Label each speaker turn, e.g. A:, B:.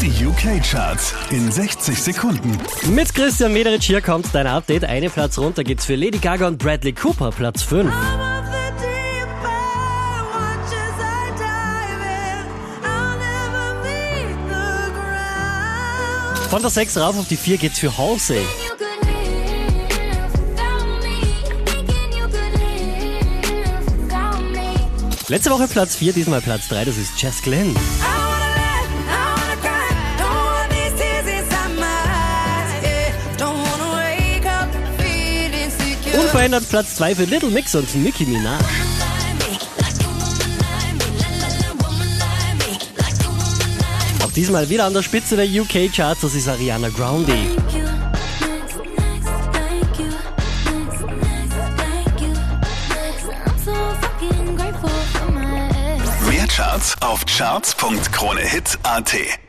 A: Die UK-Charts in 60 Sekunden.
B: Mit Christian Mederich hier kommt dein Update. Eine Platz runter geht's für Lady Gaga und Bradley Cooper, Platz 5. Von der 6 rauf auf die 4 geht's für Halsey. Letzte Woche Platz 4, diesmal Platz 3, das ist Jess Glenn. Unverändert Platz 2 für Little Mix und Nicki Minaj. Auch diesmal wieder an der Spitze der UK-Charts, das ist Ariana Grande.
A: Mehr Charts auf charts.kronehit.at.